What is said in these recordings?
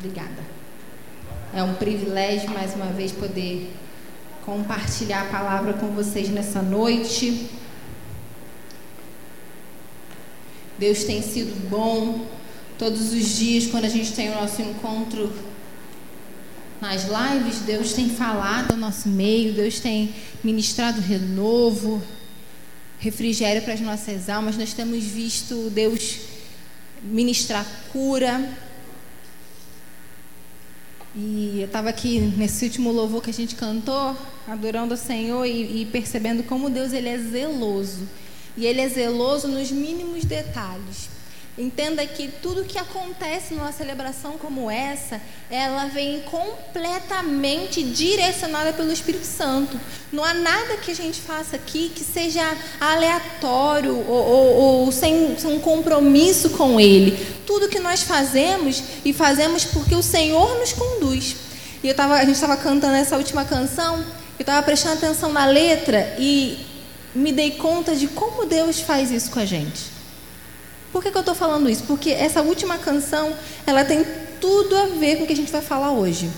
Obrigada. É um privilégio mais uma vez poder compartilhar a palavra com vocês nessa noite. Deus tem sido bom todos os dias quando a gente tem o nosso encontro nas lives, Deus tem falado ao nosso meio, Deus tem ministrado renovo, refrigério para as nossas almas. Nós temos visto Deus ministrar cura. E eu estava aqui nesse último louvor que a gente cantou, adorando o Senhor e, e percebendo como Deus ele é zeloso. E ele é zeloso nos mínimos detalhes. Entenda que tudo que acontece numa celebração como essa, ela vem completamente direcionada pelo Espírito Santo. Não há nada que a gente faça aqui que seja aleatório ou, ou, ou sem, sem, um compromisso com Ele. Tudo que nós fazemos e fazemos porque o Senhor nos conduz. E eu tava, a gente estava cantando essa última canção, eu estava prestando atenção na letra e me dei conta de como Deus faz isso com a gente. Por que, que eu estou falando isso? Porque essa última canção, ela tem tudo a ver com o que a gente vai falar hoje.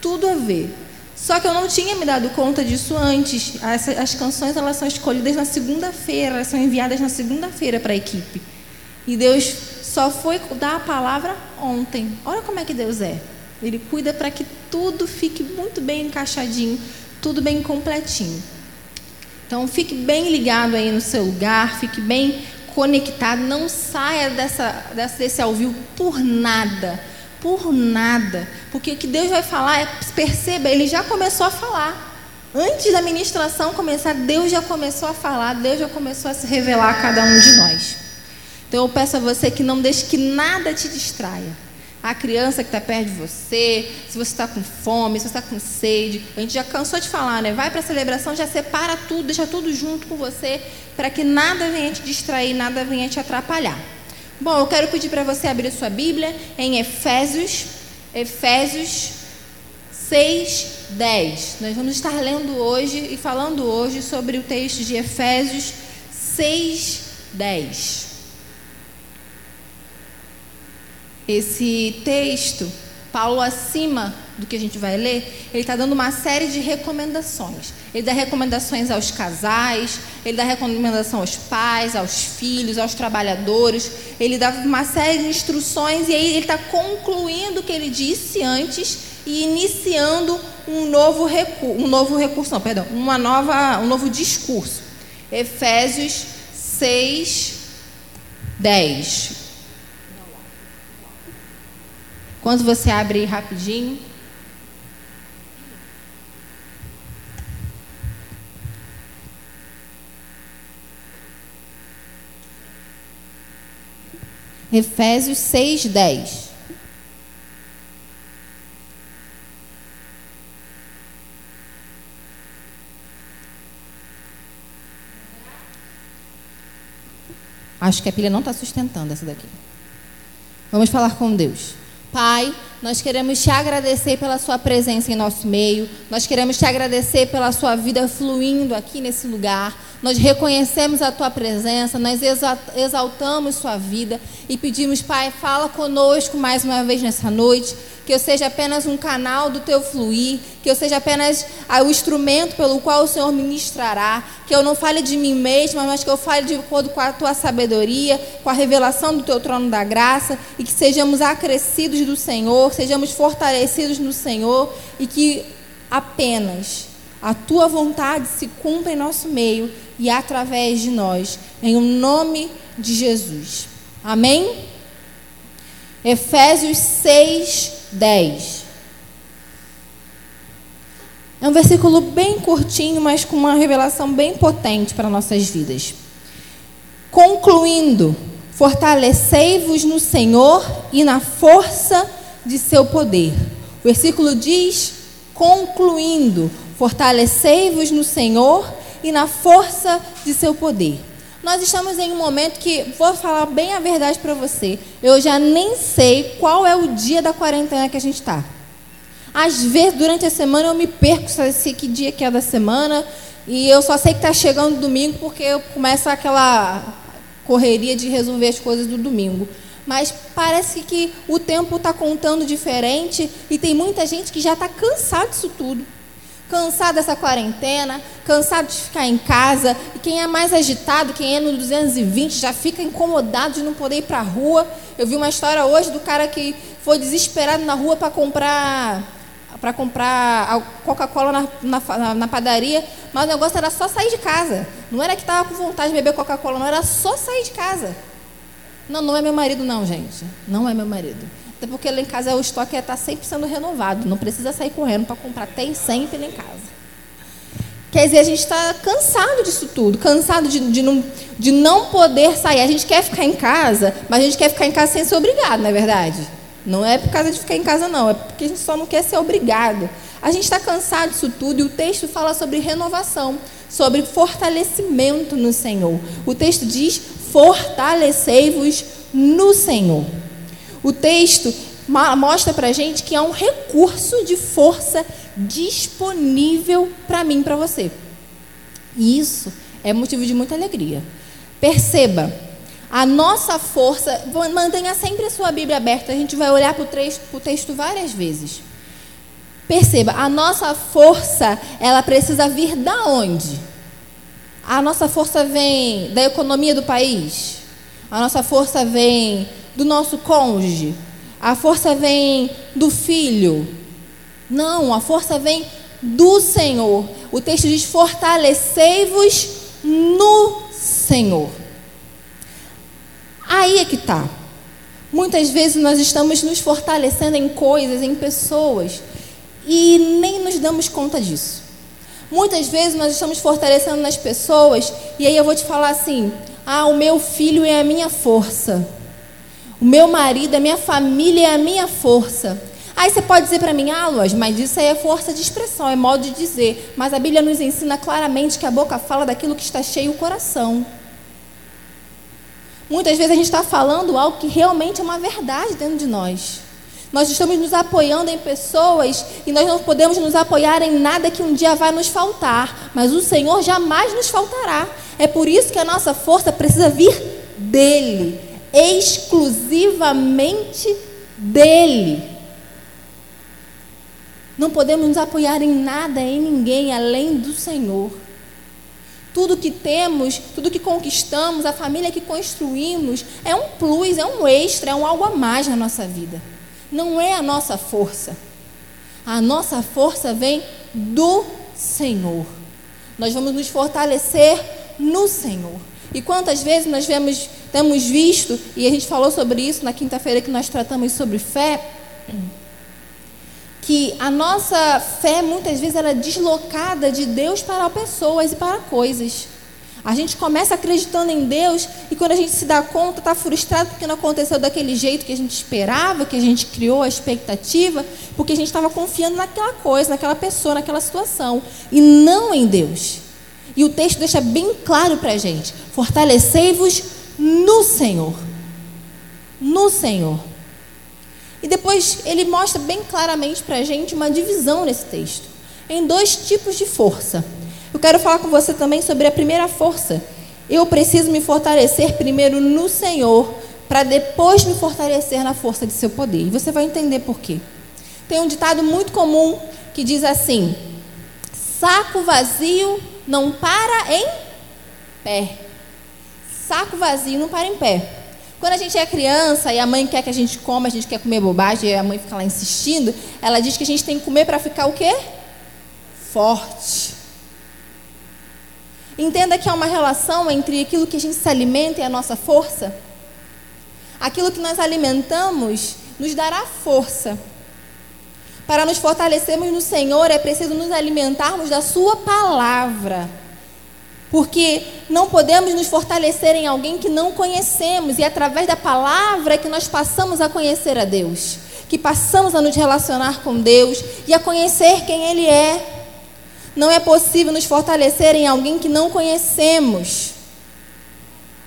Tudo a ver. Só que eu não tinha me dado conta disso antes. As, as canções elas são escolhidas na segunda-feira, elas são enviadas na segunda-feira para a equipe. E Deus só foi dar a palavra ontem. Olha como é que Deus é. Ele cuida para que tudo fique muito bem encaixadinho, tudo bem completinho. Então fique bem ligado aí no seu lugar, fique bem conectado, não saia dessa, dessa, desse ao vivo por nada, por nada, porque o que Deus vai falar é, perceba, Ele já começou a falar. Antes da ministração começar, Deus já começou a falar, Deus já começou a se revelar a cada um de nós. Então eu peço a você que não deixe que nada te distraia a criança que está perto de você, se você está com fome, se você está com sede. A gente já cansou de falar, né? Vai para a celebração, já separa tudo, deixa tudo junto com você, para que nada venha te distrair, nada venha te atrapalhar. Bom, eu quero pedir para você abrir sua Bíblia em Efésios, Efésios 6, 10. Nós vamos estar lendo hoje e falando hoje sobre o texto de Efésios 6, 10. Esse texto, Paulo, acima do que a gente vai ler, ele está dando uma série de recomendações. Ele dá recomendações aos casais, ele dá recomendação aos pais, aos filhos, aos trabalhadores. Ele dá uma série de instruções e aí ele está concluindo o que ele disse antes e iniciando um novo recurso, um novo recurso, não, perdão, uma nova, um novo discurso. Efésios 6, 10. Quando você abre rapidinho. Efésios 6, 10. Acho que a pilha não está sustentando essa daqui. Vamos falar com Deus. Pai, nós queremos te agradecer pela sua presença em nosso meio. Nós queremos te agradecer pela sua vida fluindo aqui nesse lugar. Nós reconhecemos a tua presença, nós exaltamos sua vida e pedimos, Pai, fala conosco mais uma vez nessa noite que eu seja apenas um canal do teu fluir, que eu seja apenas ah, o instrumento pelo qual o Senhor ministrará, que eu não fale de mim mesma, mas que eu fale de acordo com a tua sabedoria, com a revelação do teu trono da graça, e que sejamos acrescidos do Senhor, sejamos fortalecidos no Senhor, e que apenas a tua vontade se cumpra em nosso meio e através de nós, em o nome de Jesus. Amém? Efésios 6, 10. É um versículo bem curtinho, mas com uma revelação bem potente para nossas vidas. Concluindo, fortalecei-vos no Senhor e na força de seu poder. O versículo diz: concluindo, fortalecei-vos no Senhor e na força de seu poder. Nós estamos em um momento que, vou falar bem a verdade para você, eu já nem sei qual é o dia da quarentena que a gente está. Às vezes, durante a semana, eu me perco, sei que dia que é da semana, e eu só sei que está chegando domingo porque começa aquela correria de resolver as coisas do domingo. Mas parece que o tempo está contando diferente e tem muita gente que já está cansado disso tudo. Cansado dessa quarentena, cansado de ficar em casa. E quem é mais agitado, quem é no 220, já fica incomodado de não poder ir para a rua. Eu vi uma história hoje do cara que foi desesperado na rua para comprar para comprar Coca-Cola na, na, na, padaria, mas o negócio era só sair de casa. Não era que estava com vontade de beber Coca-Cola, não era só sair de casa. Não, não é meu marido, não, gente. Não é meu marido. Até porque lá em casa o estoque está sempre sendo renovado. Não precisa sair correndo para comprar. Tem sempre lá em casa. Quer dizer, a gente está cansado disso tudo, cansado de, de, não, de não poder sair. A gente quer ficar em casa, mas a gente quer ficar em casa sem ser obrigado, não é verdade? Não é por causa de ficar em casa, não. É porque a gente só não quer ser obrigado. A gente está cansado disso tudo e o texto fala sobre renovação, sobre fortalecimento no Senhor. O texto diz: fortalecei-vos no Senhor. O texto mostra para gente que há um recurso de força disponível para mim para você. E isso é motivo de muita alegria. Perceba, a nossa força, mantenha sempre a sua Bíblia aberta, a gente vai olhar para o texto várias vezes. Perceba, a nossa força, ela precisa vir da onde? A nossa força vem da economia do país? A nossa força vem do nosso cônjuge? A força vem do filho? Não, a força vem do Senhor. O texto diz: fortalecei-vos no Senhor. Aí é que está. Muitas vezes nós estamos nos fortalecendo em coisas, em pessoas, e nem nos damos conta disso. Muitas vezes nós estamos fortalecendo nas pessoas, e aí eu vou te falar assim: ah, o meu filho é a minha força, o meu marido, a minha família é a minha força. Aí você pode dizer para mim, ah, Lois, mas isso aí é força de expressão, é modo de dizer. Mas a Bíblia nos ensina claramente que a boca fala daquilo que está cheio o coração. Muitas vezes a gente está falando algo que realmente é uma verdade dentro de nós. Nós estamos nos apoiando em pessoas e nós não podemos nos apoiar em nada que um dia vai nos faltar, mas o Senhor jamais nos faltará. É por isso que a nossa força precisa vir dele, exclusivamente dele. Não podemos nos apoiar em nada, em ninguém além do Senhor. Tudo que temos, tudo que conquistamos, a família que construímos, é um plus, é um extra, é um algo a mais na nossa vida. Não é a nossa força. A nossa força vem do Senhor. Nós vamos nos fortalecer no Senhor. E quantas vezes nós vemos, temos visto, e a gente falou sobre isso na quinta-feira que nós tratamos sobre fé, que a nossa fé muitas vezes ela é deslocada de Deus para pessoas e para coisas. A gente começa acreditando em Deus e quando a gente se dá conta, está frustrado porque não aconteceu daquele jeito que a gente esperava, que a gente criou a expectativa, porque a gente estava confiando naquela coisa, naquela pessoa, naquela situação, e não em Deus. E o texto deixa bem claro para a gente: fortalecei-vos no Senhor. No Senhor. E depois ele mostra bem claramente para a gente uma divisão nesse texto, em dois tipos de força. Eu quero falar com você também sobre a primeira força. Eu preciso me fortalecer primeiro no Senhor, para depois me fortalecer na força de seu poder. E você vai entender por quê. Tem um ditado muito comum que diz assim: saco vazio não para em pé. Saco vazio não para em pé. Quando a gente é criança e a mãe quer que a gente coma, a gente quer comer bobagem e a mãe fica lá insistindo, ela diz que a gente tem que comer para ficar o quê? Forte. Entenda que há uma relação entre aquilo que a gente se alimenta e a nossa força. Aquilo que nós alimentamos nos dará força. Para nos fortalecermos no Senhor, é preciso nos alimentarmos da Sua palavra. Porque não podemos nos fortalecer em alguém que não conhecemos, e é através da palavra que nós passamos a conhecer a Deus, que passamos a nos relacionar com Deus e a conhecer quem Ele é. Não é possível nos fortalecer em alguém que não conhecemos.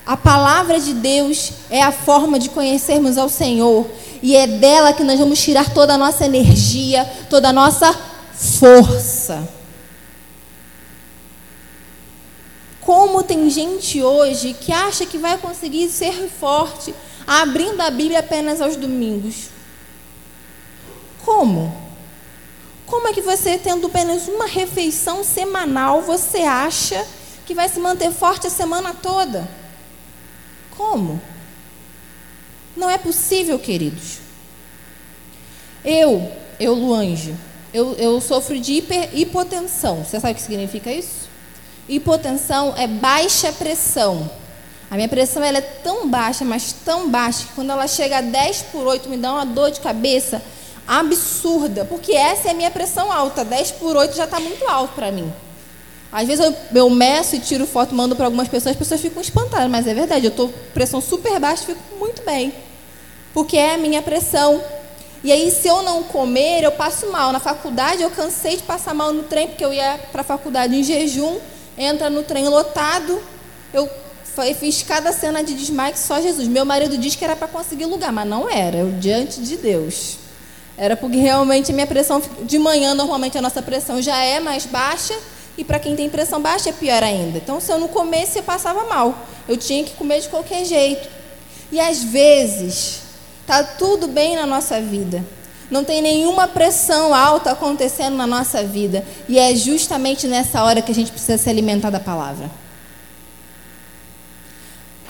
A palavra de Deus é a forma de conhecermos ao Senhor, e é dela que nós vamos tirar toda a nossa energia, toda a nossa força. Como tem gente hoje que acha que vai conseguir ser forte abrindo a Bíblia apenas aos domingos. Como? Como é que você, tendo apenas uma refeição semanal, você acha que vai se manter forte a semana toda? Como? Não é possível, queridos. Eu, eu, Luange, eu, eu sofro de hiper, hipotensão. Você sabe o que significa isso? Hipotensão é baixa pressão. A minha pressão ela é tão baixa, mas tão baixa, que quando ela chega a 10 por 8 me dá uma dor de cabeça absurda. Porque essa é a minha pressão alta. 10 por 8 já está muito alto para mim. Às vezes eu, eu meço e tiro foto, mando para algumas pessoas, as pessoas ficam espantadas, mas é verdade, eu estou pressão super baixa, fico muito bem. Porque é a minha pressão. E aí, se eu não comer, eu passo mal. Na faculdade, eu cansei de passar mal no trem, porque eu ia para a faculdade em jejum, entra no trem lotado. Eu fiz cada cena de desmaio que só Jesus. Meu marido diz que era para conseguir lugar, mas não era, eu diante de Deus. Era porque realmente a minha pressão, de manhã, normalmente a nossa pressão já é mais baixa, e para quem tem pressão baixa é pior ainda. Então, se eu não comesse, eu passava mal. Eu tinha que comer de qualquer jeito. E às vezes, tá tudo bem na nossa vida. Não tem nenhuma pressão alta acontecendo na nossa vida. E é justamente nessa hora que a gente precisa se alimentar da palavra.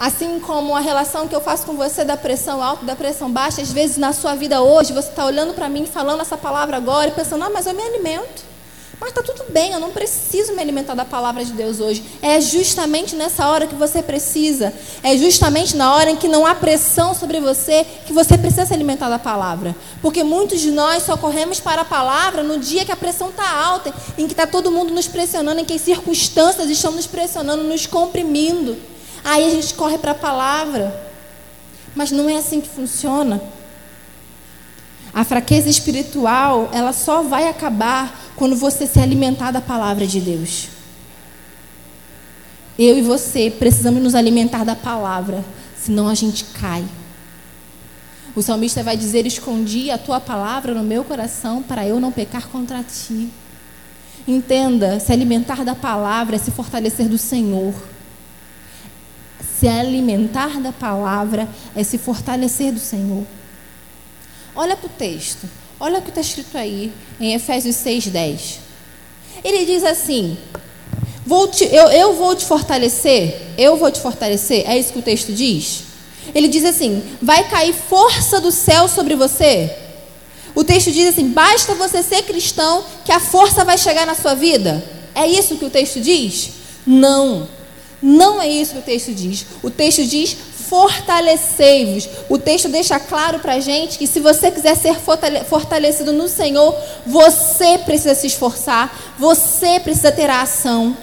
Assim como a relação que eu faço com você da pressão alta, da pressão baixa, às vezes na sua vida hoje, você está olhando para mim, falando essa palavra agora e pensando, ah, mas eu me alimento. Mas está tudo bem, eu não preciso me alimentar da palavra de Deus hoje. É justamente nessa hora que você precisa. É justamente na hora em que não há pressão sobre você que você precisa se alimentar da palavra. Porque muitos de nós só corremos para a palavra no dia que a pressão está alta, em que está todo mundo nos pressionando, em que as circunstâncias estão nos pressionando, nos comprimindo. Aí a gente corre para a palavra. Mas não é assim que funciona. A fraqueza espiritual, ela só vai acabar quando você se alimentar da palavra de Deus. Eu e você precisamos nos alimentar da palavra, senão a gente cai. O salmista vai dizer: Escondi a tua palavra no meu coração para eu não pecar contra ti. Entenda: se alimentar da palavra é se fortalecer do Senhor. Se alimentar da palavra é se fortalecer do Senhor. Olha para o texto. Olha o que está escrito aí em Efésios 6,10. Ele diz assim: vou te, eu, eu vou te fortalecer, eu vou te fortalecer. É isso que o texto diz? Ele diz assim: vai cair força do céu sobre você. O texto diz assim: basta você ser cristão que a força vai chegar na sua vida. É isso que o texto diz? Não. Não é isso que o texto diz. O texto diz: fortalecei-vos. O texto deixa claro para a gente que se você quiser ser fortalecido no Senhor, você precisa se esforçar, você precisa ter a ação.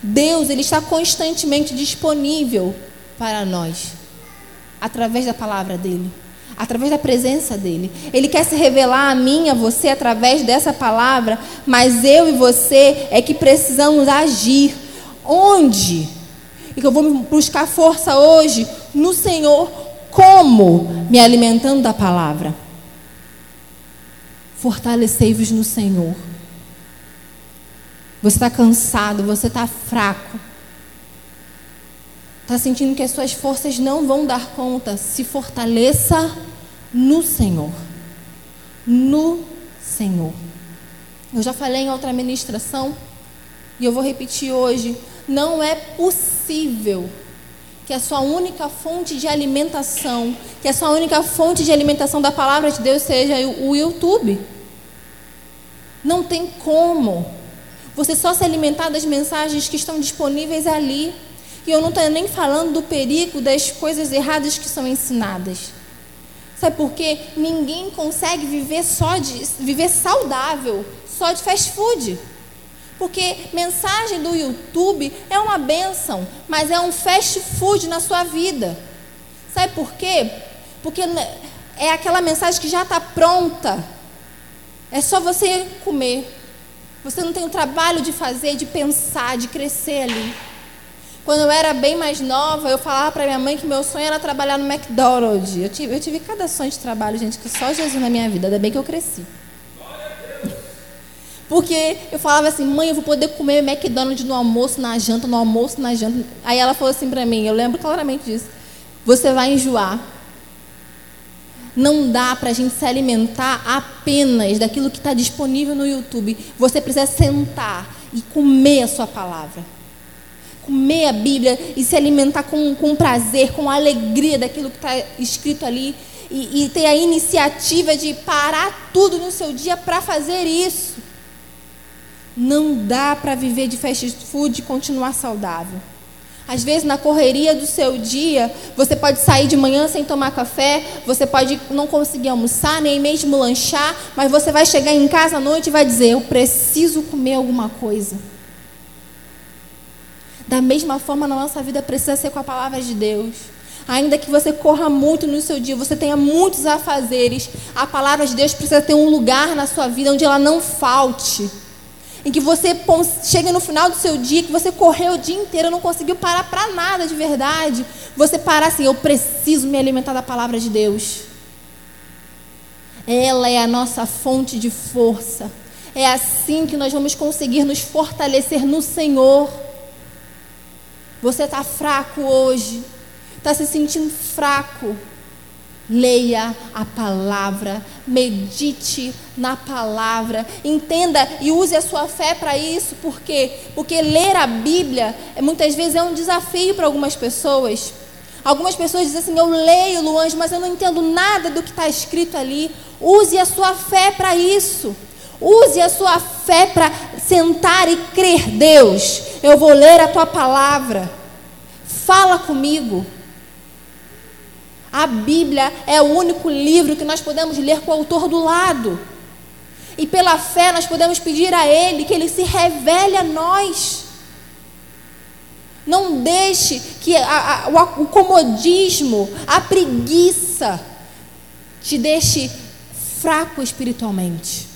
Deus, Ele está constantemente disponível para nós, através da palavra dEle, através da presença dEle. Ele quer se revelar a mim, a você, através dessa palavra, mas eu e você é que precisamos agir. Onde? e que eu vou buscar força hoje no Senhor, como? Me alimentando da palavra. Fortalecei-vos no Senhor. Você está cansado, você está fraco. Está sentindo que as suas forças não vão dar conta. Se fortaleça no Senhor. No Senhor. Eu já falei em outra ministração e eu vou repetir hoje. Não é possível que a sua única fonte de alimentação, que a sua única fonte de alimentação da palavra de Deus seja o YouTube. Não tem como você só se alimentar das mensagens que estão disponíveis ali. E eu não estou nem falando do perigo das coisas erradas que são ensinadas. Sabe por quê? Ninguém consegue viver só de viver saudável só de fast food. Porque mensagem do YouTube é uma benção, mas é um fast food na sua vida. Sabe por quê? Porque é aquela mensagem que já está pronta. É só você comer. Você não tem o trabalho de fazer, de pensar, de crescer ali. Quando eu era bem mais nova, eu falava para minha mãe que meu sonho era trabalhar no McDonald's. Eu tive, eu tive cada sonho de trabalho, gente, que só Jesus na minha vida. Ainda bem que eu cresci. Porque eu falava assim, mãe, eu vou poder comer McDonald's no almoço, na janta, no almoço, na janta. Aí ela falou assim para mim, eu lembro claramente disso. você vai enjoar. Não dá para a gente se alimentar apenas daquilo que está disponível no YouTube. Você precisa sentar e comer a sua palavra. Comer a Bíblia e se alimentar com, com prazer, com alegria daquilo que está escrito ali. E, e ter a iniciativa de parar tudo no seu dia para fazer isso. Não dá para viver de fast food e continuar saudável. Às vezes, na correria do seu dia, você pode sair de manhã sem tomar café, você pode não conseguir almoçar, nem mesmo lanchar, mas você vai chegar em casa à noite e vai dizer: Eu preciso comer alguma coisa. Da mesma forma, na nossa vida precisa ser com a palavra de Deus. Ainda que você corra muito no seu dia, você tenha muitos afazeres, a palavra de Deus precisa ter um lugar na sua vida onde ela não falte em que você chega no final do seu dia, que você correu o dia inteiro, não conseguiu parar para nada de verdade, você parar assim, eu preciso me alimentar da palavra de Deus. Ela é a nossa fonte de força. É assim que nós vamos conseguir nos fortalecer no Senhor. Você está fraco hoje, está se sentindo fraco. Leia a palavra, medite na palavra, entenda e use a sua fé para isso, por quê? Porque ler a Bíblia é, muitas vezes é um desafio para algumas pessoas. Algumas pessoas dizem assim: Eu leio, Luange, mas eu não entendo nada do que está escrito ali. Use a sua fé para isso. Use a sua fé para sentar e crer, Deus, eu vou ler a tua palavra. Fala comigo. A Bíblia é o único livro que nós podemos ler com o autor do lado. E pela fé nós podemos pedir a Ele que Ele se revele a nós. Não deixe que a, a, o, o comodismo, a preguiça, te deixe fraco espiritualmente.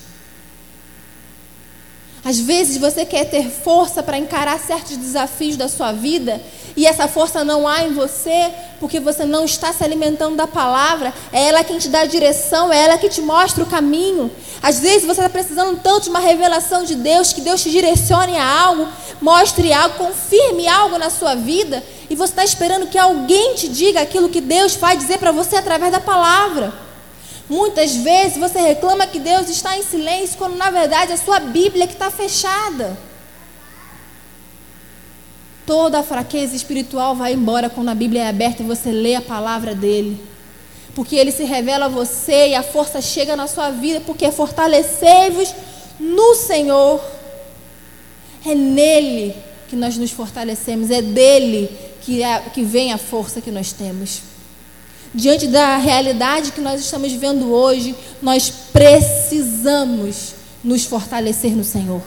Às vezes você quer ter força para encarar certos desafios da sua vida e essa força não há em você porque você não está se alimentando da palavra. É ela quem te dá a direção, é ela que te mostra o caminho. Às vezes você está precisando tanto de uma revelação de Deus que Deus te direcione a algo, mostre algo, confirme algo na sua vida e você está esperando que alguém te diga aquilo que Deus vai dizer para você através da palavra. Muitas vezes você reclama que Deus está em silêncio, quando na verdade é a sua Bíblia que está fechada. Toda a fraqueza espiritual vai embora quando a Bíblia é aberta e você lê a palavra dele. Porque ele se revela a você e a força chega na sua vida, porque fortalecei-vos no Senhor. É nele que nós nos fortalecemos, é dele que, é, que vem a força que nós temos diante da realidade que nós estamos vivendo hoje, nós precisamos nos fortalecer no Senhor.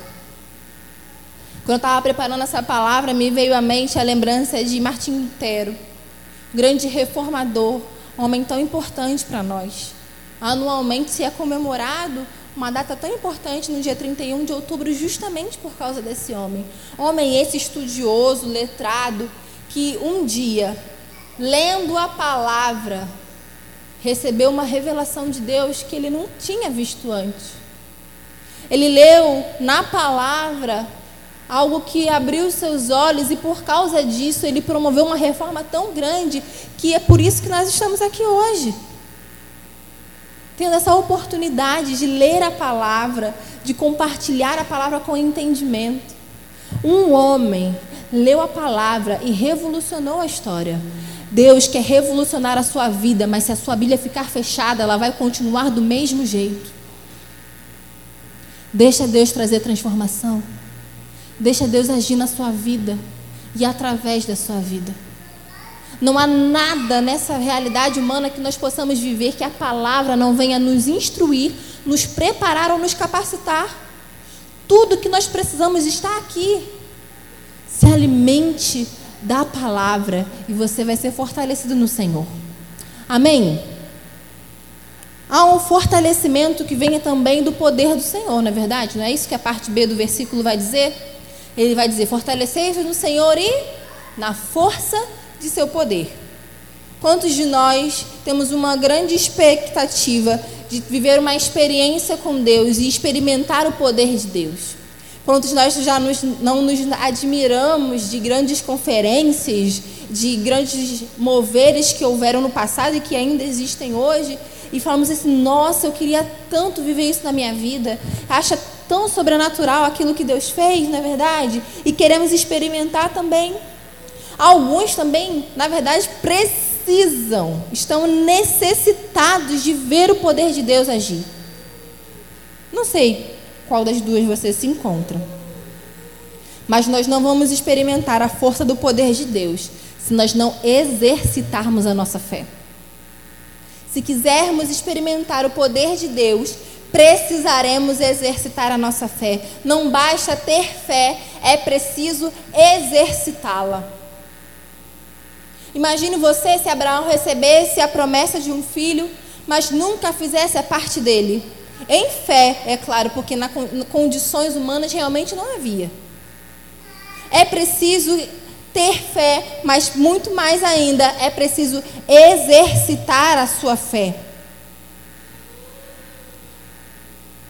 Quando eu estava preparando essa palavra, me veio à mente a lembrança de Martim Lutero, grande reformador, homem tão importante para nós. Anualmente se é comemorado uma data tão importante no dia 31 de outubro, justamente por causa desse homem. Homem esse estudioso, letrado, que um dia lendo a palavra, recebeu uma revelação de Deus que ele não tinha visto antes. Ele leu na palavra algo que abriu seus olhos e por causa disso ele promoveu uma reforma tão grande que é por isso que nós estamos aqui hoje. Tendo essa oportunidade de ler a palavra, de compartilhar a palavra com entendimento. Um homem leu a palavra e revolucionou a história. Deus quer revolucionar a sua vida, mas se a sua Bíblia ficar fechada, ela vai continuar do mesmo jeito. Deixa Deus trazer transformação. Deixa Deus agir na sua vida e através da sua vida. Não há nada nessa realidade humana que nós possamos viver que a palavra não venha nos instruir, nos preparar ou nos capacitar. Tudo que nós precisamos está aqui. Se alimente da palavra e você vai ser fortalecido no Senhor. Amém? Há um fortalecimento que vem também do poder do Senhor, não é verdade? Não é isso que a parte B do versículo vai dizer? Ele vai dizer: Fortalecei-vos no Senhor e na força de seu poder. Quantos de nós temos uma grande expectativa de viver uma experiência com Deus e experimentar o poder de Deus? Quantos nós já nos, não nos admiramos de grandes conferências de grandes moveres que houveram no passado e que ainda existem hoje, e falamos assim: nossa, eu queria tanto viver isso na minha vida. Acha tão sobrenatural aquilo que Deus fez, na é verdade? E queremos experimentar também. Alguns também, na verdade, precisam, estão necessitados de ver o poder de Deus agir. Não sei qual das duas você se encontra. Mas nós não vamos experimentar a força do poder de Deus se nós não exercitarmos a nossa fé. Se quisermos experimentar o poder de Deus, precisaremos exercitar a nossa fé. Não basta ter fé, é preciso exercitá-la. Imagine você se Abraão recebesse a promessa de um filho, mas nunca fizesse a parte dele. Em fé, é claro, porque nas condições humanas realmente não havia. É preciso ter fé, mas muito mais ainda, é preciso exercitar a sua fé.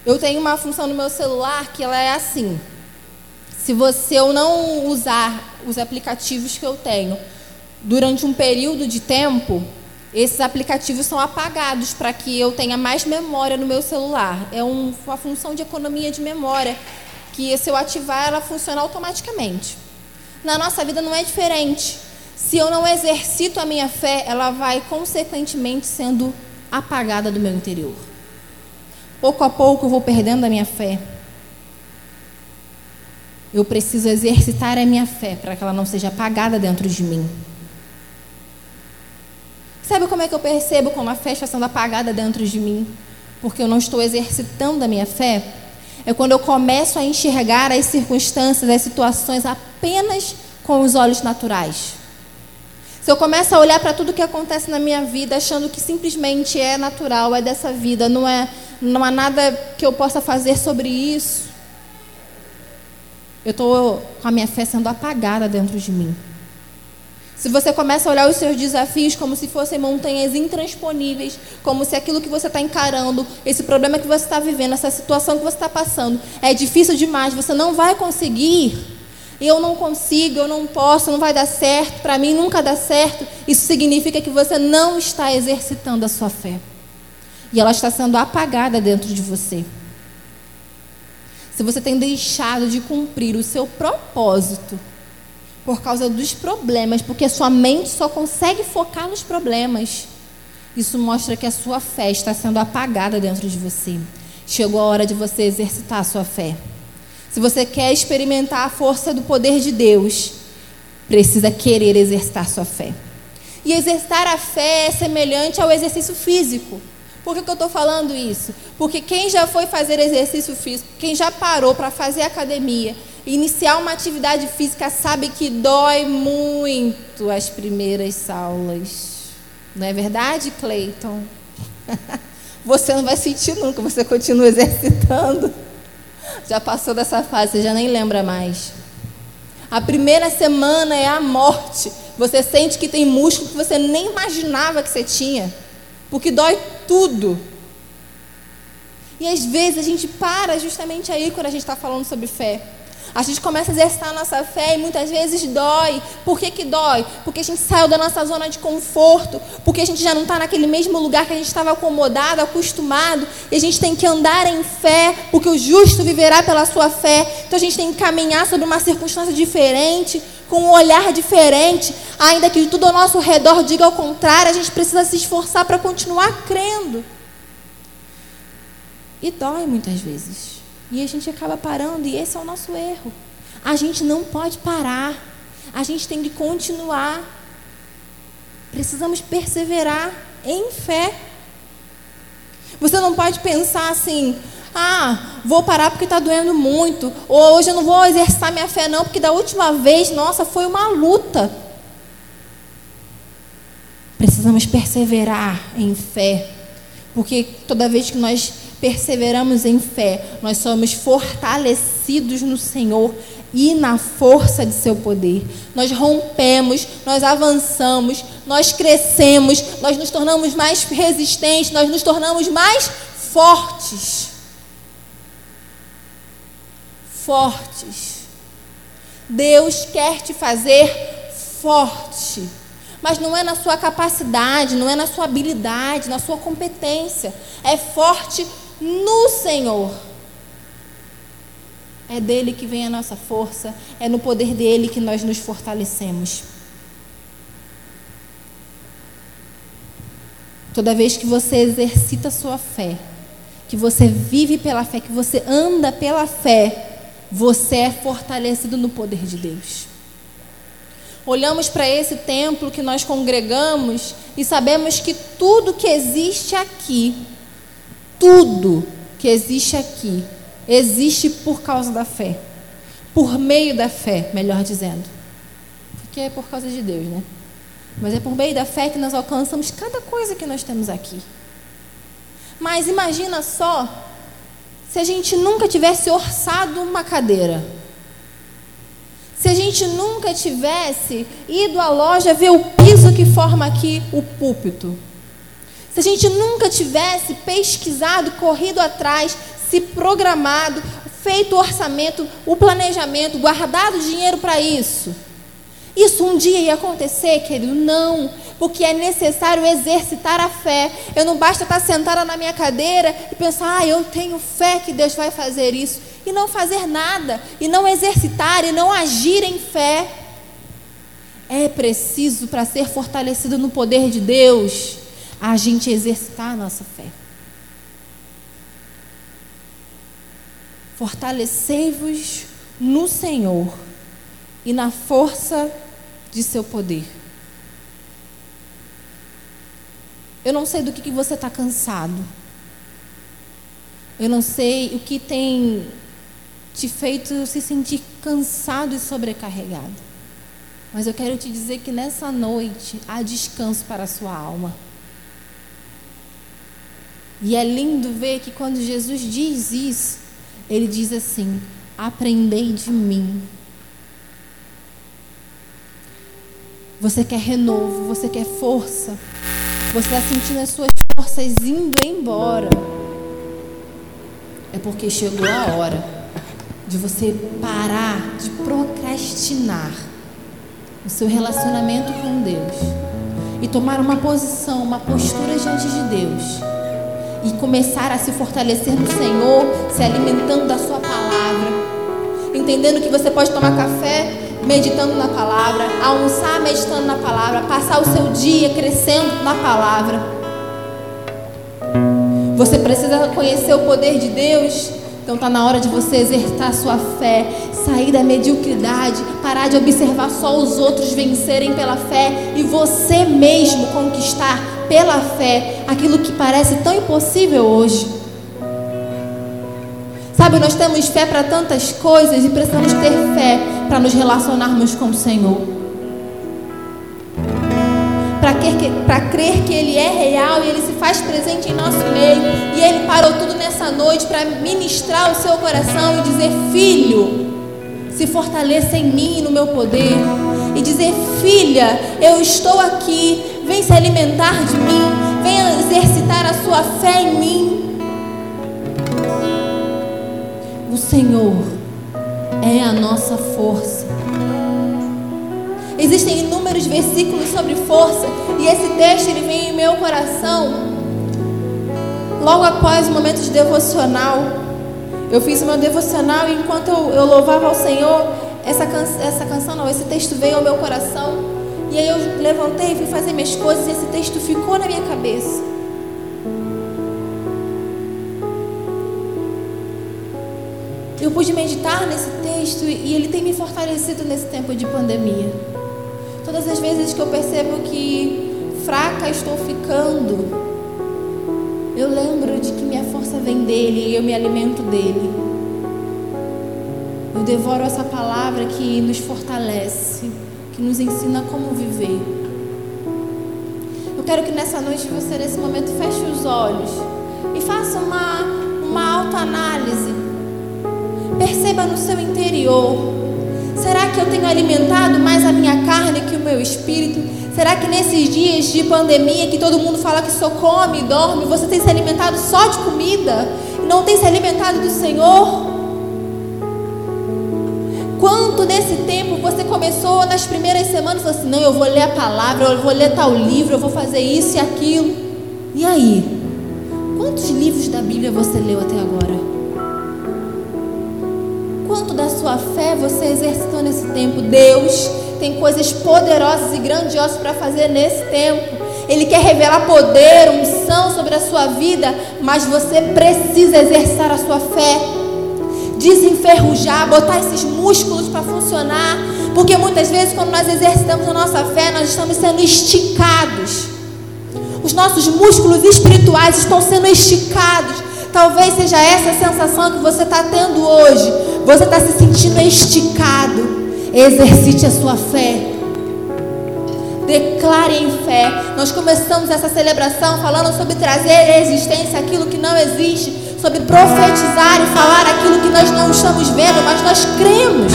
Eu tenho uma função no meu celular que ela é assim. Se você eu não usar os aplicativos que eu tenho durante um período de tempo, esses aplicativos são apagados para que eu tenha mais memória no meu celular. É um, uma função de economia de memória que se eu ativar ela funciona automaticamente. Na nossa vida não é diferente. Se eu não exercito a minha fé, ela vai consequentemente sendo apagada do meu interior. Pouco a pouco eu vou perdendo a minha fé. Eu preciso exercitar a minha fé para que ela não seja apagada dentro de mim. Sabe como é que eu percebo quando a fé está sendo apagada dentro de mim? Porque eu não estou exercitando a minha fé? É quando eu começo a enxergar as circunstâncias, as situações apenas com os olhos naturais. Se eu começo a olhar para tudo que acontece na minha vida achando que simplesmente é natural, é dessa vida, não é não há nada que eu possa fazer sobre isso. Eu estou com a minha fé sendo apagada dentro de mim. Se você começa a olhar os seus desafios como se fossem montanhas intransponíveis, como se aquilo que você está encarando, esse problema que você está vivendo, essa situação que você está passando, é difícil demais, você não vai conseguir, eu não consigo, eu não posso, não vai dar certo, para mim nunca dá certo, isso significa que você não está exercitando a sua fé. E ela está sendo apagada dentro de você. Se você tem deixado de cumprir o seu propósito por causa dos problemas, porque sua mente só consegue focar nos problemas, isso mostra que a sua fé está sendo apagada dentro de você. Chegou a hora de você exercitar a sua fé. Se você quer experimentar a força do poder de Deus, precisa querer exercitar sua fé. E exercitar a fé é semelhante ao exercício físico. Por que, que eu estou falando isso? Porque quem já foi fazer exercício físico, quem já parou para fazer academia, iniciar uma atividade física, sabe que dói muito as primeiras aulas. Não é verdade, Cleiton? Você não vai sentir nunca, você continua exercitando. Já passou dessa fase, você já nem lembra mais. A primeira semana é a morte. Você sente que tem músculo que você nem imaginava que você tinha. Porque dói tudo. E às vezes a gente para justamente aí quando a gente está falando sobre fé. A gente começa a exercitar a nossa fé e muitas vezes dói. Por que, que dói? Porque a gente saiu da nossa zona de conforto, porque a gente já não está naquele mesmo lugar que a gente estava acomodado, acostumado, e a gente tem que andar em fé, porque o justo viverá pela sua fé. Então a gente tem que caminhar sobre uma circunstância diferente, com um olhar diferente, ainda que tudo ao nosso redor diga ao contrário, a gente precisa se esforçar para continuar crendo. E dói muitas vezes. E a gente acaba parando, e esse é o nosso erro. A gente não pode parar. A gente tem que continuar. Precisamos perseverar em fé. Você não pode pensar assim: ah, vou parar porque está doendo muito. Ou hoje eu não vou exercitar minha fé, não, porque da última vez, nossa, foi uma luta. Precisamos perseverar em fé. Porque toda vez que nós perseveramos em fé, nós somos fortalecidos no Senhor e na força de seu poder. Nós rompemos, nós avançamos, nós crescemos, nós nos tornamos mais resistentes, nós nos tornamos mais fortes. Fortes. Deus quer te fazer forte. Mas não é na sua capacidade, não é na sua habilidade, na sua competência. É forte no Senhor. É dele que vem a nossa força, é no poder dele que nós nos fortalecemos. Toda vez que você exercita sua fé, que você vive pela fé, que você anda pela fé, você é fortalecido no poder de Deus. Olhamos para esse templo que nós congregamos e sabemos que tudo que existe aqui, tudo que existe aqui, existe por causa da fé. Por meio da fé, melhor dizendo. Porque é por causa de Deus, né? Mas é por meio da fé que nós alcançamos cada coisa que nós temos aqui. Mas imagina só se a gente nunca tivesse orçado uma cadeira. Se a gente nunca tivesse ido à loja ver o piso que forma aqui o púlpito. Se a gente nunca tivesse pesquisado, corrido atrás, se programado, feito o orçamento, o planejamento, guardado dinheiro para isso. Isso um dia ia acontecer, querido? Não, porque é necessário exercitar a fé. Eu não basta estar sentada na minha cadeira e pensar, ah, eu tenho fé que Deus vai fazer isso, e não fazer nada, e não exercitar, e não agir em fé. É preciso, para ser fortalecido no poder de Deus, a gente exercitar a nossa fé. Fortalecei-vos no Senhor e na força de seu poder. Eu não sei do que, que você está cansado. Eu não sei o que tem te feito se sentir cansado e sobrecarregado. Mas eu quero te dizer que nessa noite há descanso para a sua alma. E é lindo ver que quando Jesus diz isso, ele diz assim: Aprendei de mim, Você quer renovo, você quer força. Você está sentindo as suas forças indo embora. É porque chegou a hora de você parar de procrastinar o seu relacionamento com Deus e tomar uma posição, uma postura diante de Deus e começar a se fortalecer no Senhor, se alimentando da Sua palavra, entendendo que você pode tomar café meditando na palavra, almoçar meditando na palavra, passar o seu dia crescendo na palavra. Você precisa conhecer o poder de Deus. Então está na hora de você exercitar sua fé, sair da mediocridade, parar de observar só os outros vencerem pela fé e você mesmo conquistar pela fé aquilo que parece tão impossível hoje. Sabe, nós temos fé para tantas coisas e precisamos ter fé para nos relacionarmos com o Senhor. Para crer que Ele é real e Ele se faz presente em nosso meio. E Ele parou tudo nessa noite para ministrar o seu coração e dizer: Filho, se fortaleça em mim e no meu poder. E dizer: Filha, eu estou aqui, vem se alimentar de mim, vem exercitar a sua fé em mim. O Senhor é a nossa força. Existem inúmeros versículos sobre força e esse texto ele vem em meu coração logo após o momento de devocional. Eu fiz o meu devocional e enquanto eu, eu louvava ao Senhor, essa, can, essa canção não, esse texto veio ao meu coração. E aí eu levantei e fui fazer minhas coisas e esse texto ficou na minha cabeça. eu pude meditar nesse texto e ele tem me fortalecido nesse tempo de pandemia. Todas as vezes que eu percebo que fraca estou ficando, eu lembro de que minha força vem dele e eu me alimento dele. Eu devoro essa palavra que nos fortalece, que nos ensina como viver. Eu quero que nessa noite você, nesse momento, feche os olhos e faça uma, uma autoanálise Perceba no seu interior. Será que eu tenho alimentado mais a minha carne que o meu espírito? Será que nesses dias de pandemia que todo mundo fala que só come e dorme, você tem se alimentado só de comida e não tem se alimentado do Senhor? Quanto desse tempo você começou nas primeiras semanas falou assim: não, eu vou ler a palavra, eu vou ler tal livro, eu vou fazer isso e aquilo. E aí? Quantos livros da Bíblia você leu até agora? Quanto da sua fé você exercitou nesse tempo? Deus tem coisas poderosas e grandiosas para fazer nesse tempo. Ele quer revelar poder, unção sobre a sua vida, mas você precisa exercitar a sua fé desenferrujar, botar esses músculos para funcionar. Porque muitas vezes, quando nós exercitamos a nossa fé, nós estamos sendo esticados. Os nossos músculos espirituais estão sendo esticados. Talvez seja essa a sensação que você está tendo hoje. Você está se sentindo esticado. Exercite a sua fé. Declare em fé. Nós começamos essa celebração falando sobre trazer à existência aquilo que não existe sobre profetizar e falar aquilo que nós não estamos vendo, mas nós cremos.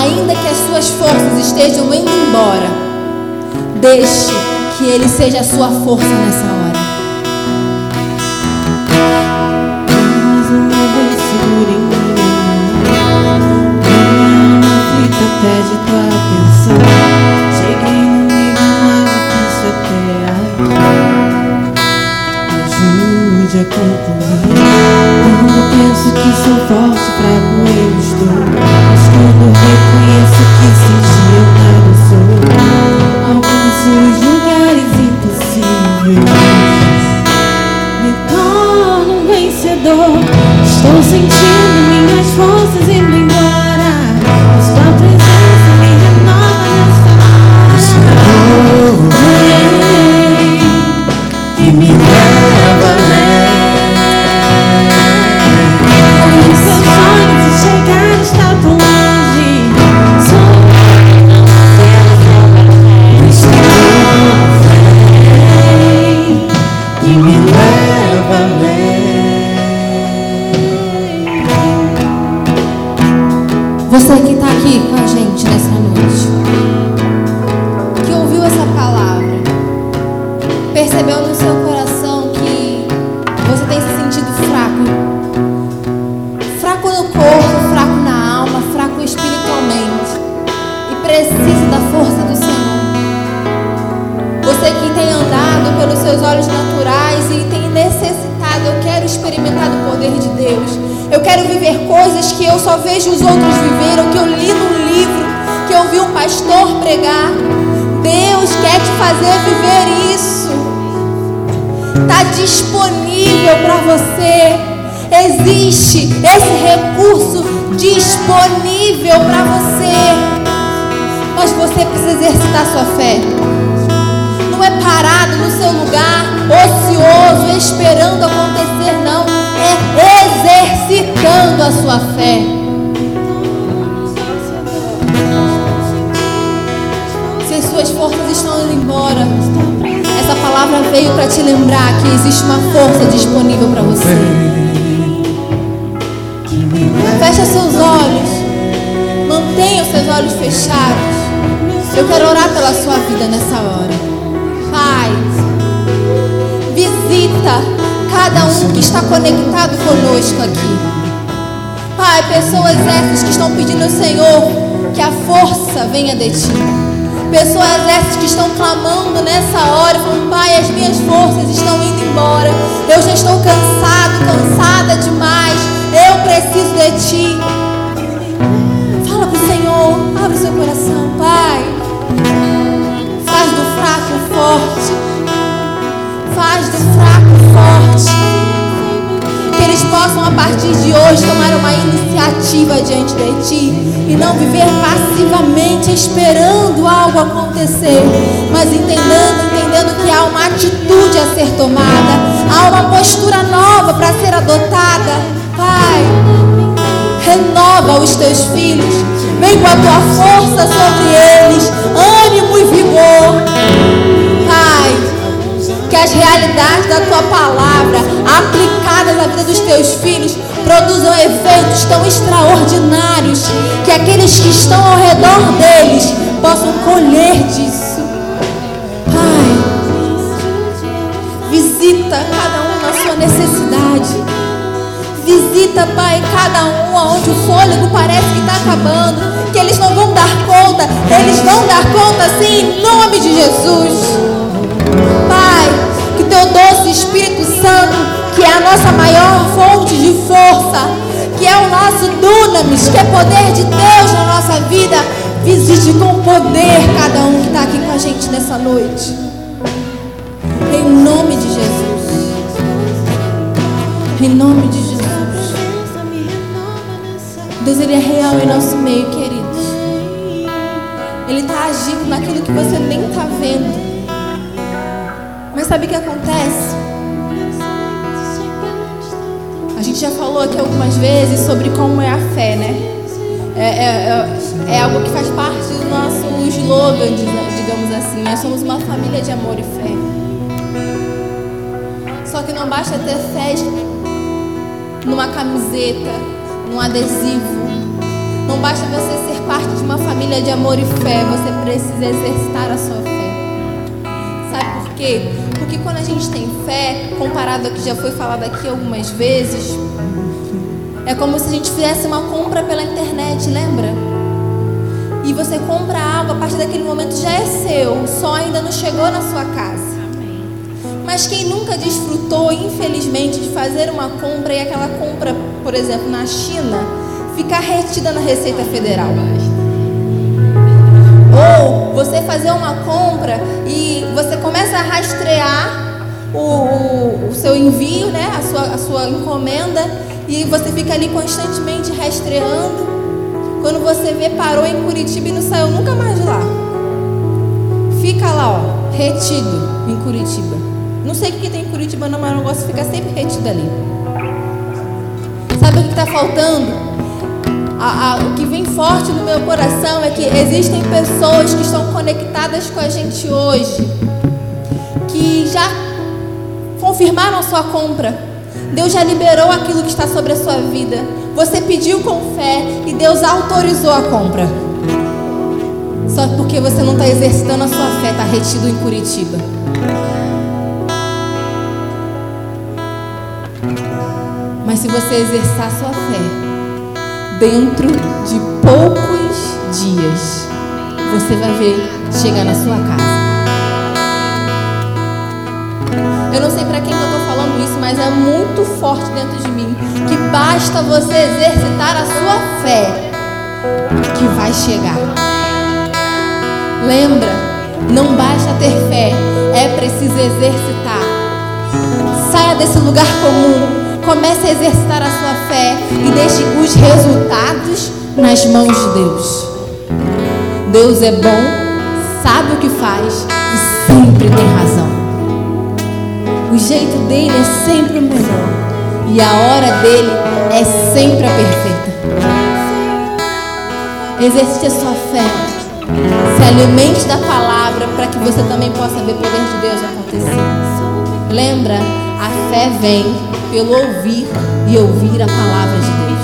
Ainda que as suas forças estejam indo embora, deixe que Ele seja a sua força nessa hora. Pede tua atenção. Ajude a concluir. Quando penso que sou forte, fraco eu estou. Mas quando reconheço que sem ti eu nada sou, alcanço os lugares impossíveis. Me torno um vencedor. Estou sentindo minhas forças indo embora. Pessoas essas que estão clamando nessa hora, falando, Pai, as minhas forças estão indo embora. Eu já estou cansado, cansada demais. Eu preciso de ti. Fala para o Senhor, abre o seu coração, Pai. Faz do fraco forte faz do fraco forte. Eles possam, a partir de hoje, tomar uma iniciativa diante de ti e não viver passivamente esperando algo acontecer, mas entendendo, entendendo que há uma atitude a ser tomada, há uma postura nova para ser adotada. Pai, renova os teus filhos, vem com a tua força sobre eles, ânimo e vigor que as realidades da tua palavra aplicadas na vida dos teus filhos produzam efeitos tão extraordinários que aqueles que estão ao redor deles possam colher disso. Pai, visita cada um na sua necessidade. Visita, Pai, cada um aonde fôlego parece que está acabando, que eles não vão dar conta, eles vão dar conta sim, em nome de Jesus. Doce Espírito Santo, que é a nossa maior fonte de força, que é o nosso dunamis, que é poder de Deus na nossa vida, visite com poder cada um que está aqui com a gente nessa noite. Em nome de Jesus. Em nome de Jesus. Deus, Ele é real em nosso meio, queridos. Ele está agindo naquilo que você nem está vendo. Mas sabe o que acontece? A gente já falou aqui algumas vezes sobre como é a fé, né? É, é, é, é algo que faz parte do nosso slogan, digamos assim. Nós somos uma família de amor e fé. Só que não basta ter fé numa camiseta, num adesivo. Não basta você ser parte de uma família de amor e fé, você precisa exercitar a sua fé. Sabe por quê? Porque quando a gente tem fé, comparado ao que já foi falado aqui algumas vezes, é como se a gente fizesse uma compra pela internet, lembra? E você compra algo, a partir daquele momento já é seu, só ainda não chegou na sua casa. Mas quem nunca desfrutou, infelizmente, de fazer uma compra e aquela compra, por exemplo, na China, ficar retida na Receita Federal? Ou você fazer uma compra e você começa a rastrear o, o, seu envio, né? a, sua, a sua encomenda, e você fica ali constantemente rastreando. Quando você vê, parou em Curitiba e não saiu nunca mais de lá. Fica lá, ó, retido em Curitiba. Não sei o que tem em Curitiba, não, mas o negócio fica sempre retido ali. Sabe o que está faltando? A, a, o que vem forte no meu coração é que existem pessoas que estão conectadas com a gente hoje, que já confirmaram a sua compra. Deus já liberou aquilo que está sobre a sua vida. Você pediu com fé e Deus autorizou a compra. Só porque você não está exercitando a sua fé, está retido em Curitiba. Mas se você exercitar a sua fé, dentro de poucos dias, você vai ver chegar na sua casa. Eu não sei para quem eu estou falando isso, mas é muito forte dentro de mim que basta você exercitar a sua fé que vai chegar. Lembra? Não basta ter fé, é preciso exercitar. Saia desse lugar comum Comece a exercitar a sua fé e deixe os resultados nas mãos de Deus. Deus é bom, sabe o que faz e sempre tem razão. O jeito dele é sempre o melhor e a hora dele é sempre a perfeita. Exercite a sua fé. Se alimente da palavra para que você também possa ver o poder de Deus acontecer. Lembra, a fé vem pelo ouvir e ouvir a palavra de Deus.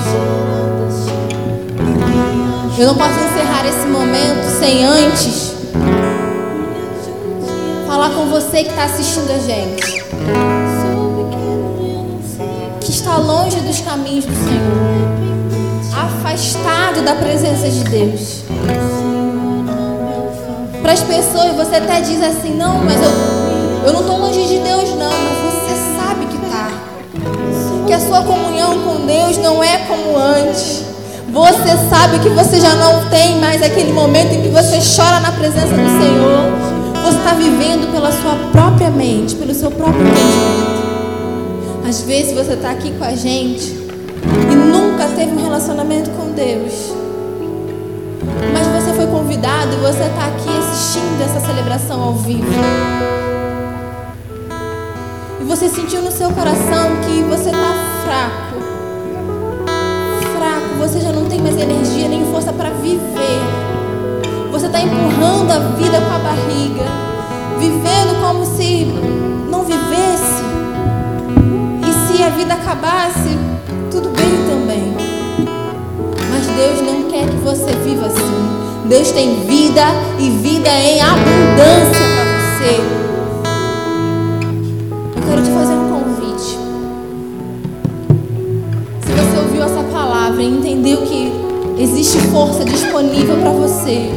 Eu não posso encerrar esse momento sem antes falar com você que está assistindo a gente, que está longe dos caminhos do Senhor, afastado da presença de Deus. Para as pessoas, você até diz assim: não, mas eu, eu não estou longe de Deus, não, a sua comunhão com Deus não é como antes. Você sabe que você já não tem mais aquele momento em que você chora na presença do Senhor. Você está vivendo pela sua própria mente, pelo seu próprio entendimento. Às vezes você está aqui com a gente e nunca teve um relacionamento com Deus. Mas você foi convidado e você está aqui assistindo essa celebração ao vivo. E você sentiu no seu coração que você barriga, vivendo como se não vivesse. E se a vida acabasse, tudo bem também. Mas Deus não quer que você viva assim. Deus tem vida e vida em abundância para você. entendeu que força disponível para você.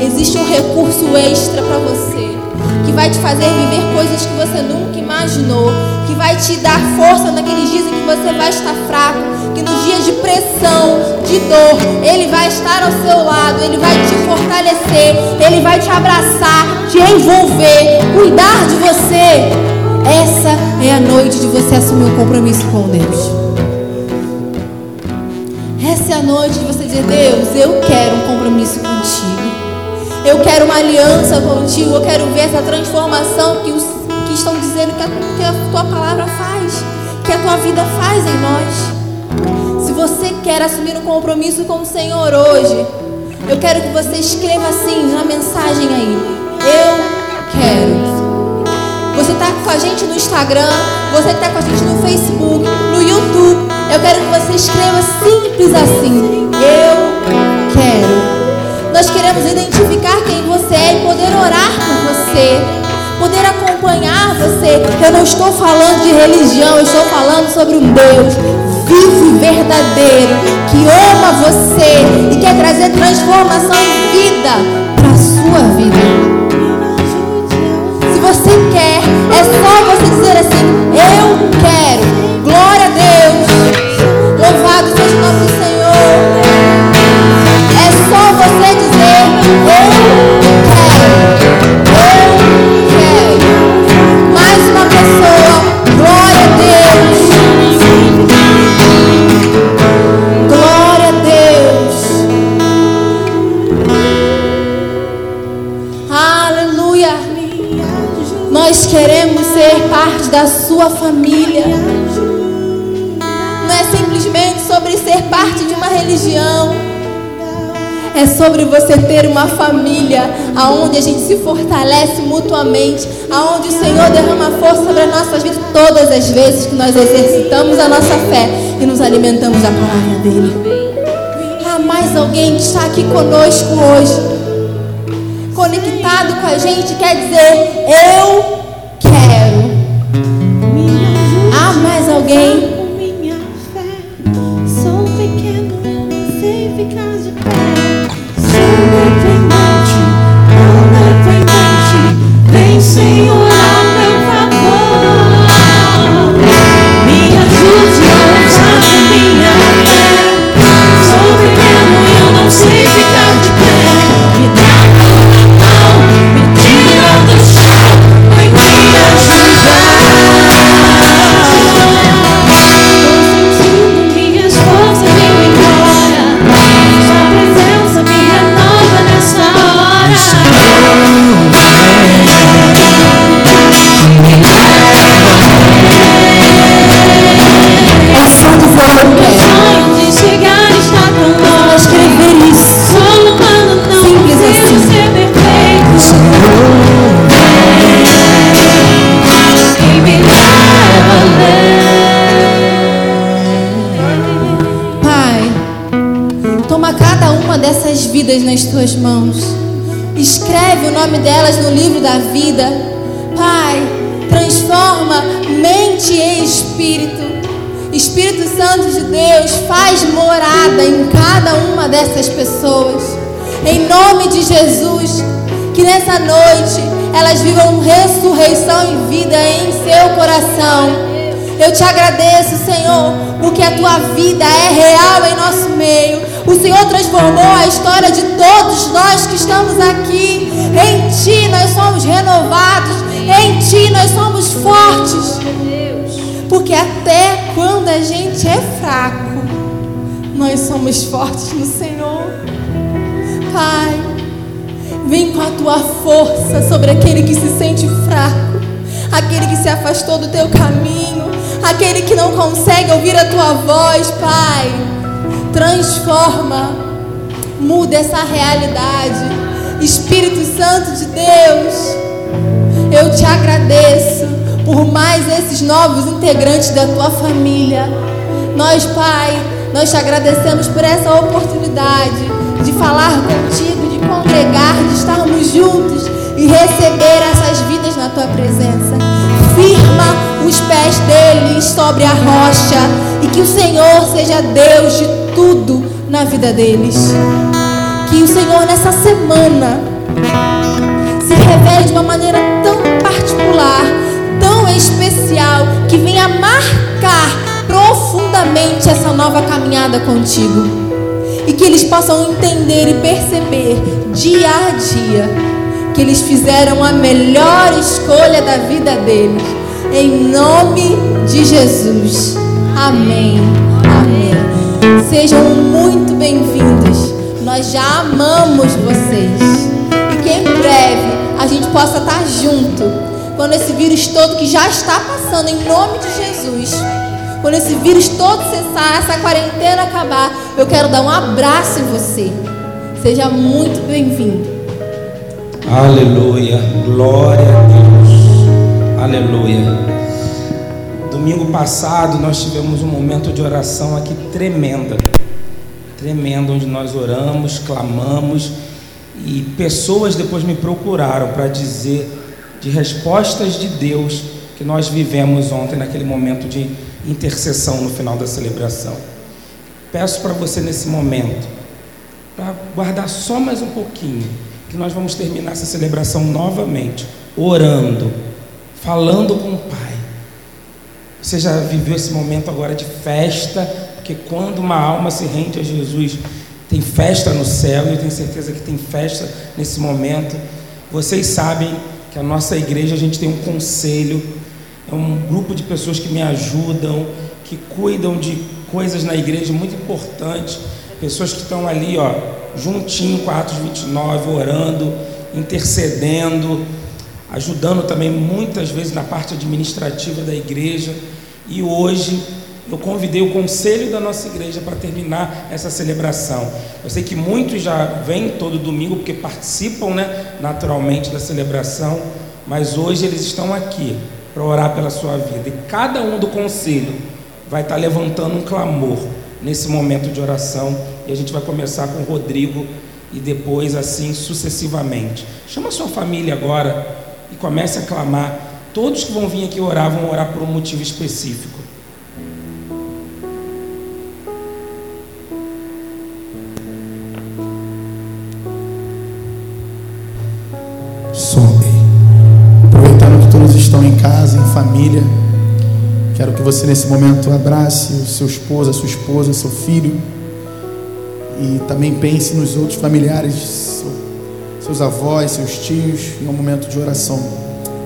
Existe um recurso extra para você que vai te fazer viver coisas que você nunca imaginou, que vai te dar força naqueles dias em que você vai estar fraco, que nos dias de pressão, de dor, ele vai estar ao seu lado, ele vai te fortalecer, ele vai te abraçar, te envolver, cuidar de você. Essa é a noite de você assumir um compromisso com Deus. Essa é a noite de você dizer: Deus, eu quero um compromisso contigo. Eu quero uma aliança contigo. Eu quero ver essa transformação que, os, que estão dizendo que a, que a tua palavra faz, que a tua vida faz em nós. Se você quer assumir um compromisso com o Senhor hoje, eu quero que você escreva assim na mensagem aí: Eu quero. Você está com a gente no Instagram, você está com a gente no Facebook, no YouTube. Eu quero que você escreva simples assim: Eu quero. Nós queremos identificar quem você é e poder orar por você, poder acompanhar você. Eu não estou falando de religião, eu estou falando sobre um Deus vivo e verdadeiro que ama você e quer trazer transformação em vida para a sua vida. Se você quer, é só você dizer assim: Eu sobre você ter uma família aonde a gente se fortalece mutuamente, aonde o Senhor derrama força sobre as nossas vidas todas as vezes que nós exercitamos a nossa fé e nos alimentamos da palavra dele. Há mais alguém que está aqui conosco hoje, conectado com a gente, quer dizer, eu quero. Há mais alguém? Vidas nas tuas mãos. Escreve o nome delas no livro da vida. Pai, transforma mente e espírito. Espírito Santo de Deus, faz morada em cada uma dessas pessoas. Em nome de Jesus, que nessa noite elas vivam ressurreição e vida em seu coração. Eu te agradeço, Senhor, porque a tua vida é real em nosso meio. O Senhor transformou a história de todos nós que estamos aqui. Em ti nós somos renovados, em ti nós somos fortes. Porque até quando a gente é fraco, nós somos fortes no Senhor. Pai, vem com a tua força sobre aquele que se sente fraco, aquele que se afastou do teu caminho, aquele que não consegue ouvir a tua voz, Pai. Transforma, muda essa realidade. Espírito Santo de Deus, eu te agradeço por mais esses novos integrantes da tua família. Nós, Pai, nós te agradecemos por essa oportunidade de falar contigo, de congregar, de estarmos juntos e receber essas vidas na tua presença. Firma os pés deles sobre a rocha e que o Senhor seja Deus de tudo, na vida deles. Que o Senhor nessa semana se revele de uma maneira tão particular, tão especial, que venha marcar profundamente essa nova caminhada contigo. E que eles possam entender e perceber dia a dia que eles fizeram a melhor escolha da vida deles. Em nome de Jesus. Amém. Amém. Sejam muito bem-vindos. Nós já amamos vocês. E que em breve a gente possa estar junto. Quando esse vírus todo que já está passando, em nome de Jesus. Quando esse vírus todo cessar, essa quarentena acabar, eu quero dar um abraço em você. Seja muito bem-vindo. Aleluia. Glória a Deus. Aleluia. Domingo passado nós tivemos um momento de oração aqui tremenda. Tremenda, onde nós oramos, clamamos e pessoas depois me procuraram para dizer de respostas de Deus que nós vivemos ontem naquele momento de intercessão no final da celebração. Peço para você nesse momento, para guardar só mais um pouquinho, que nós vamos terminar essa celebração novamente, orando, falando com o Pai. Você já viveu esse momento agora de festa, porque quando uma alma se rende a Jesus, tem festa no céu, e eu tenho certeza que tem festa nesse momento. Vocês sabem que a nossa igreja, a gente tem um conselho, é um grupo de pessoas que me ajudam, que cuidam de coisas na igreja muito importantes, pessoas que estão ali, ó, juntinho com Atos 29, orando, intercedendo, ajudando também muitas vezes na parte administrativa da igreja. E hoje eu convidei o conselho da nossa igreja para terminar essa celebração. Eu sei que muitos já vêm todo domingo porque participam, né, naturalmente da celebração, mas hoje eles estão aqui para orar pela sua vida. E cada um do conselho vai estar levantando um clamor nesse momento de oração. E a gente vai começar com o Rodrigo e depois assim sucessivamente. Chama a sua família agora e comece a clamar. Todos que vão vir aqui orar vão orar por um motivo específico. família. Quero que você nesse momento abrace o seu esposo, a sua esposa, seu filho. E também pense nos outros familiares, seus avós, seus tios, em um momento de oração.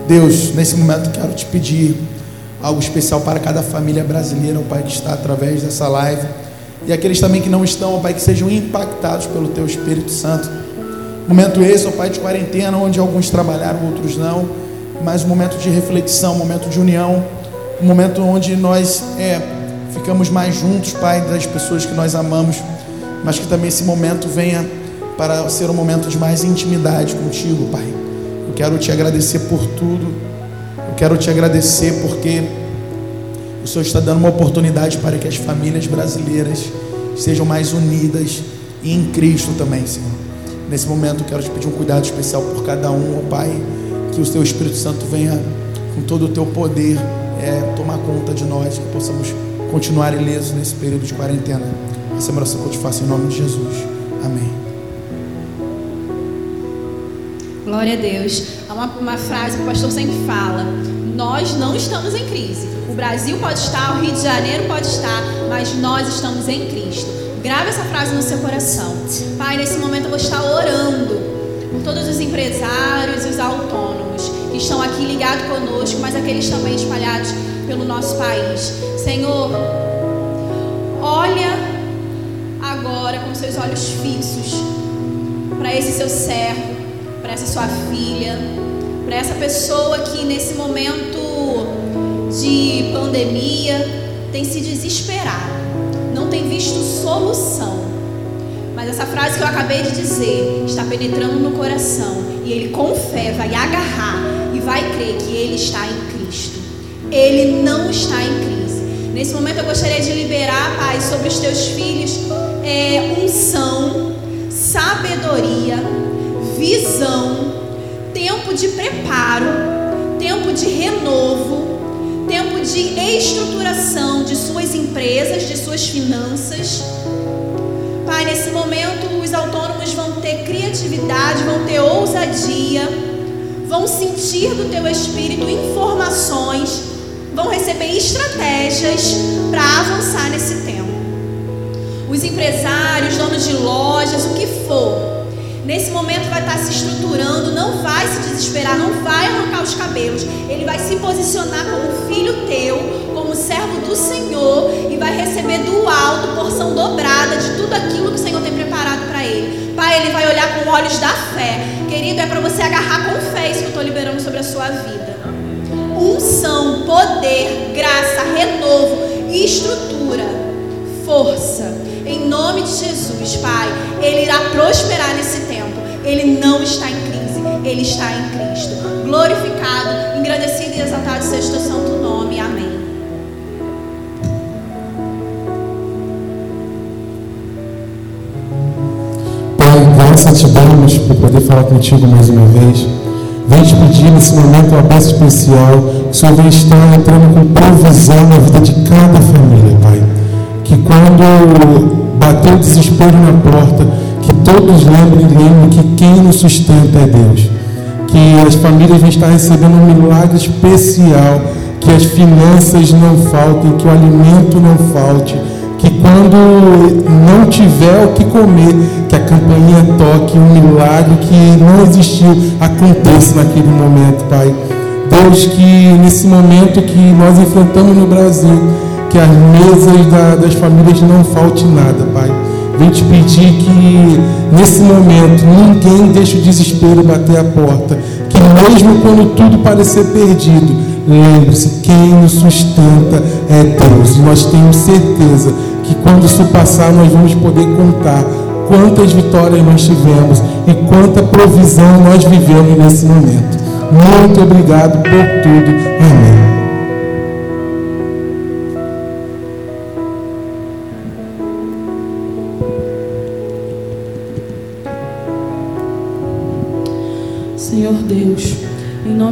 Deus, nesse momento quero te pedir algo especial para cada família brasileira, o Pai, que está através dessa live. E aqueles também que não estão, Pai, que sejam impactados pelo Teu Espírito Santo. Momento esse, ó Pai, de quarentena, onde alguns trabalharam, outros não mas um momento de reflexão, um momento de união, um momento onde nós é, ficamos mais juntos, Pai, das pessoas que nós amamos, mas que também esse momento venha para ser um momento de mais intimidade contigo, Pai. Eu quero te agradecer por tudo, eu quero te agradecer porque o Senhor está dando uma oportunidade para que as famílias brasileiras sejam mais unidas e em Cristo também, Senhor. Nesse momento, eu quero te pedir um cuidado especial por cada um, ó Pai que o teu Espírito Santo venha com todo o teu poder é, tomar conta de nós, que possamos continuar ilesos nesse período de quarentena. Essa é oração que eu te faço em nome de Jesus. Amém. Glória a Deus. Há uma, uma frase que o pastor sempre fala: Nós não estamos em crise. O Brasil pode estar, o Rio de Janeiro pode estar, mas nós estamos em Cristo. Grave essa frase no seu coração. Pai, nesse momento eu vou estar orando por todos os empresários e os autônomos que estão aqui ligados conosco, mas aqueles também espalhados pelo nosso país. Senhor, olha agora com seus olhos fixos para esse seu servo, essa sua filha, para essa pessoa que nesse momento de pandemia tem se desesperado, não tem visto solução mas essa frase que eu acabei de dizer está penetrando no coração. E ele, com fé, vai agarrar e vai crer que ele está em Cristo. Ele não está em crise. Nesse momento eu gostaria de liberar, Pai, sobre os teus filhos é, unção, sabedoria, visão, tempo de preparo, tempo de renovo, tempo de estruturação de suas empresas, de suas finanças Pai, nesse momento os autônomos vão ter criatividade, vão ter ousadia, vão sentir do teu espírito informações, vão receber estratégias para avançar nesse tempo. Os empresários, donos de lojas, o que for, Nesse momento vai estar se estruturando, não vai se desesperar, não vai arrancar os cabelos. Ele vai se posicionar como filho teu, como servo do Senhor e vai receber do alto porção dobrada de tudo aquilo que o Senhor tem preparado para ele. Pai, ele vai olhar com olhos da fé. Querido, é para você agarrar com fé isso que eu estou liberando sobre a sua vida. Unção, poder, graça, renovo, estrutura, força. Em nome de Jesus, Pai, ele irá prosperar nesse. Ele não está em crise, ele está em Cristo. Glorificado, engrandecido e exaltado seja o santo nome. Amém. Pai, graça te damos por poder falar contigo mais uma vez. Vem te pedir nesse momento uma bênção especial. Vem estar entrando com provisão na vida de cada família, Pai. Que quando bater o desespero na porta, que todos lembrem, lembrem que quem nos sustenta é Deus. Que as famílias vão estar recebendo um milagre especial, que as finanças não faltem, que o alimento não falte, que quando não tiver o que comer, que a campainha toque, um milagre que não existiu aconteça naquele momento, Pai. Deus, que nesse momento que nós enfrentamos no Brasil, que as mesas da, das famílias não falte nada, Pai Vem te pedir que nesse momento ninguém deixe o desespero bater a porta. Que mesmo quando tudo parecer perdido, lembre-se, quem nos sustenta é Deus. E nós temos certeza que quando isso passar, nós vamos poder contar quantas vitórias nós tivemos e quanta provisão nós vivemos nesse momento. Muito obrigado por tudo. Amém.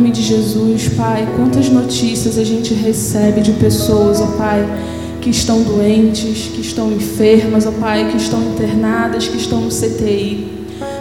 Nome de Jesus, Pai, quantas notícias a gente recebe de pessoas, ó Pai, que estão doentes, que estão enfermas, ó Pai, que estão internadas, que estão no CTI.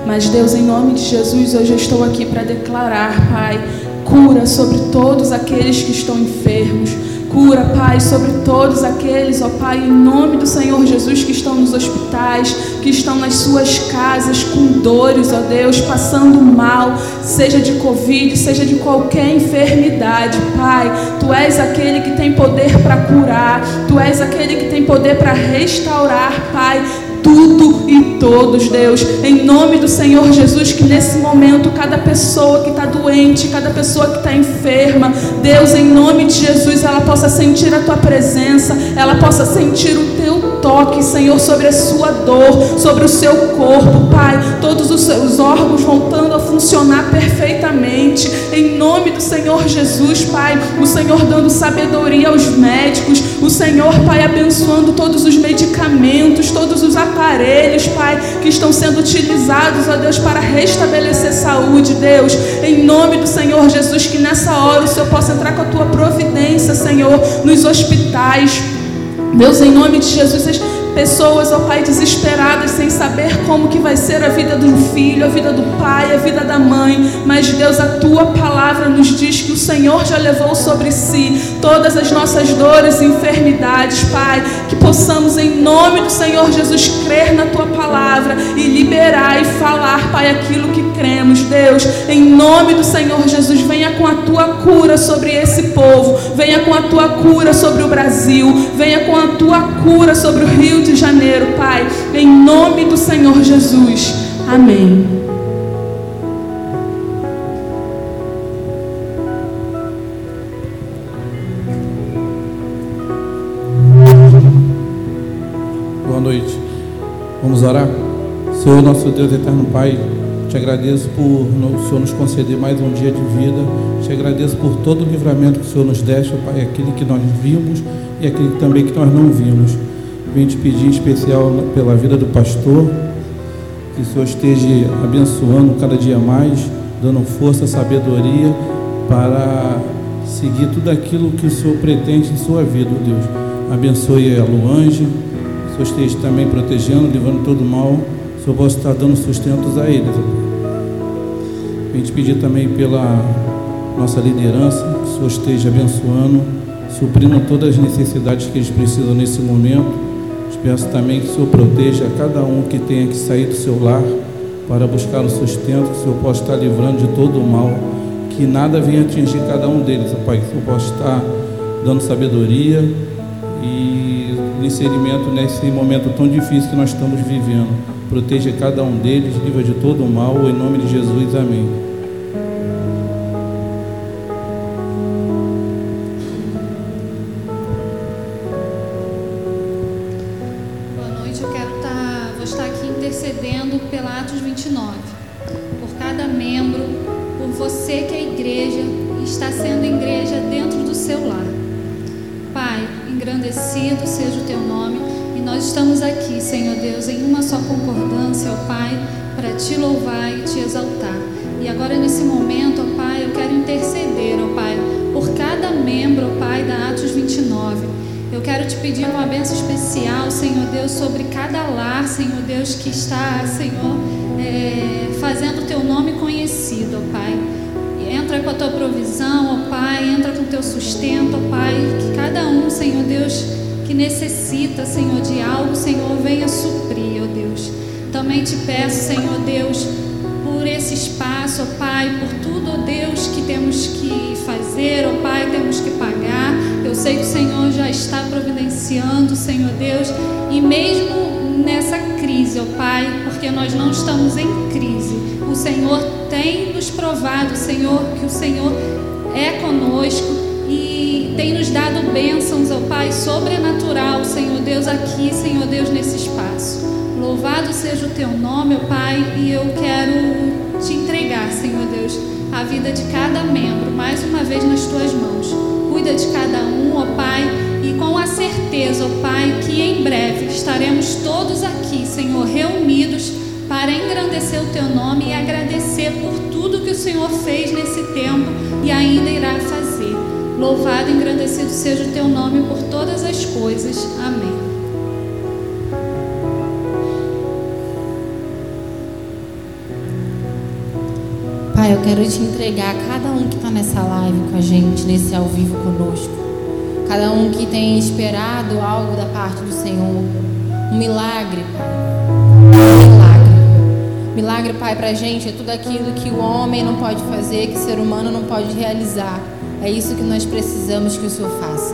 Mas Deus, em nome de Jesus, hoje eu estou aqui para declarar, Pai, cura sobre todos aqueles que estão enfermos Cura, Pai, sobre todos aqueles, ó Pai, em nome do Senhor Jesus, que estão nos hospitais, que estão nas suas casas com dores, ó Deus, passando mal, seja de Covid, seja de qualquer enfermidade, Pai. Tu és aquele que tem poder para curar, Tu és aquele que tem poder para restaurar, Pai tudo e todos, Deus. Em nome do Senhor Jesus, que nesse momento cada pessoa que está doente, cada pessoa que está enferma, Deus, em nome de Jesus, ela possa sentir a tua presença, ela possa sentir o teu toque, Senhor, sobre a sua dor, sobre o seu corpo, Pai. Todos os seus órgãos voltando a funcionar perfeitamente. Em nome do Senhor Jesus, Pai. O Senhor dando sabedoria aos médicos. O Senhor, Pai, abençoando todos os medicamentos, todos os aparelhos, Pai, que estão sendo utilizados, ó Deus, para restabelecer saúde, Deus. Em nome do Senhor Jesus, que nessa hora o Senhor possa entrar com a tua providência, Senhor, nos hospitais. Deus, em nome de Jesus, Pessoas, ó Pai, desesperadas, sem saber como que vai ser a vida do filho, a vida do pai, a vida da mãe. Mas Deus, a tua palavra nos diz que o Senhor já levou sobre si todas as nossas dores e enfermidades, Pai. Que possamos, em nome do Senhor Jesus, crer na tua palavra e liberar e falar, Pai, aquilo que cremos. Deus, em nome do Senhor Jesus, venha com a tua cura sobre esse povo, venha com a tua cura sobre o Brasil, venha com a tua cura sobre o Rio de Janeiro, Pai, em nome do Senhor Jesus. Amém. Boa noite. Vamos orar? Senhor, nosso Deus eterno Pai, te agradeço por o Senhor nos conceder mais um dia de vida. Te agradeço por todo o livramento que o Senhor nos deixa, Pai, aquele que nós vimos e aquele também que nós não vimos. Vim te pedir em especial pela vida do pastor, que o Senhor esteja abençoando cada dia mais, dando força, sabedoria para seguir tudo aquilo que o Senhor pretende em sua vida, Deus. Abençoe a Luange, o Senhor esteja também protegendo, livrando todo mal, o Senhor possa estar dando sustentos a eles. Vem te pedir também pela nossa liderança, que o Senhor esteja abençoando, suprindo todas as necessidades que eles precisam nesse momento. Peço também que o Senhor proteja cada um que tenha que sair do seu lar para buscar o sustento, que o Senhor possa estar livrando de todo o mal, que nada venha atingir cada um deles, ó Pai, que o Senhor possa estar dando sabedoria e inserimento nesse momento tão difícil que nós estamos vivendo. Proteja cada um deles, livra de todo o mal, em nome de Jesus, amém. Conhecido, ó Pai. Entra com a tua provisão, ó Pai, entra com o teu sustento, ó Pai, que cada um, Senhor Deus, que necessita, Senhor, de algo, Senhor, venha suprir, ó Deus. Também te peço, Senhor Deus, por esse espaço, ó Pai, por tudo, ó Deus, que temos que fazer, ó Pai, temos que pagar. Eu sei que o Senhor já está providenciando, Senhor Deus, e mesmo nessa crise, ó Pai, porque nós não estamos em crise, o Senhor tem nos provado, Senhor, que o Senhor é conosco e tem nos dado bênçãos, ó Pai, sobrenatural, Senhor Deus, aqui, Senhor Deus, nesse espaço. Louvado seja o teu nome, ó Pai, e eu quero te entregar, Senhor Deus, a vida de cada membro, mais uma vez nas tuas mãos. Cuida de cada um, ó Pai, com a certeza, ó Pai, que em breve estaremos todos aqui, Senhor, reunidos para engrandecer o teu nome e agradecer por tudo que o Senhor fez nesse tempo e ainda irá fazer. Louvado e engrandecido seja o teu nome por todas as coisas. Amém. Pai, eu quero te entregar cada um que está nessa live com a gente, nesse ao vivo conosco. Cada um que tem esperado algo da parte do Senhor. Um milagre, Pai. Um milagre. Milagre, Pai, para a gente é tudo aquilo que o homem não pode fazer, que o ser humano não pode realizar. É isso que nós precisamos que o Senhor faça.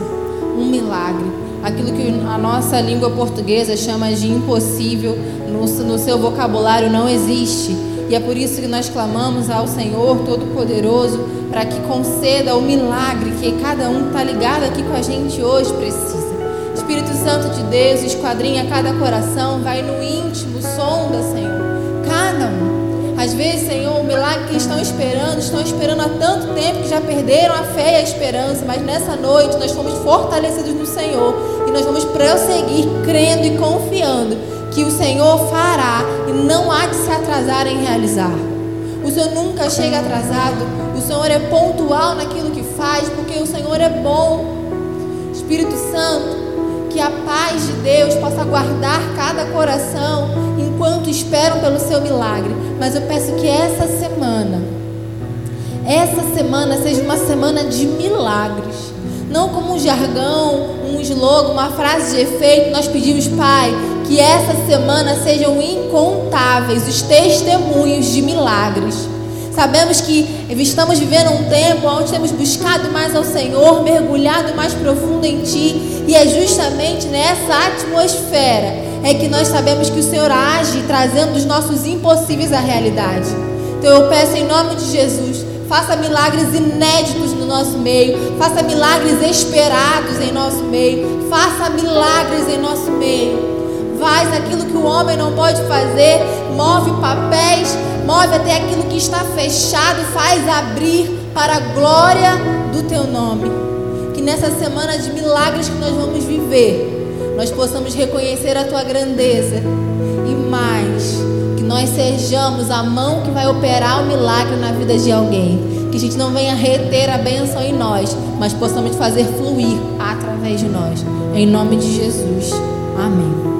Um milagre. Aquilo que a nossa língua portuguesa chama de impossível, no, no seu vocabulário não existe. E é por isso que nós clamamos ao Senhor Todo-Poderoso para que conceda o milagre que cada um está ligado aqui com a gente hoje precisa. Espírito Santo de Deus, esquadrinha cada coração, vai no íntimo, sonda, Senhor, cada um. Às vezes, Senhor, o milagre que estão esperando, estão esperando há tanto tempo que já perderam a fé e a esperança, mas nessa noite nós fomos fortalecidos no Senhor e nós vamos prosseguir crendo e confiando que o Senhor fará e não há de se atrasar em realizar. O Senhor nunca chega atrasado, o Senhor é pontual naquilo que faz, porque o Senhor é bom. Espírito Santo, que a paz de Deus possa guardar cada coração enquanto esperam pelo seu milagre. Mas eu peço que essa semana, essa semana seja uma semana de milagres. Não como um jargão, um slogan, uma frase de efeito. Nós pedimos, Pai, que essa semana sejam incontáveis os testemunhos de milagres. Sabemos que estamos vivendo um tempo onde temos buscado mais ao Senhor, mergulhado mais profundo em Ti, e é justamente nessa atmosfera é que nós sabemos que o Senhor age trazendo os nossos impossíveis à realidade. Então eu peço em nome de Jesus, faça milagres inéditos no nosso meio, faça milagres esperados em nosso meio, faça milagres em nosso meio. Faz aquilo que o homem não pode fazer, move papéis, move até aquilo que está fechado, faz abrir para a glória do teu nome. Que nessa semana de milagres que nós vamos viver, nós possamos reconhecer a tua grandeza e mais, que nós sejamos a mão que vai operar o milagre na vida de alguém. Que a gente não venha reter a bênção em nós, mas possamos fazer fluir através de nós. Em nome de Jesus. Amém.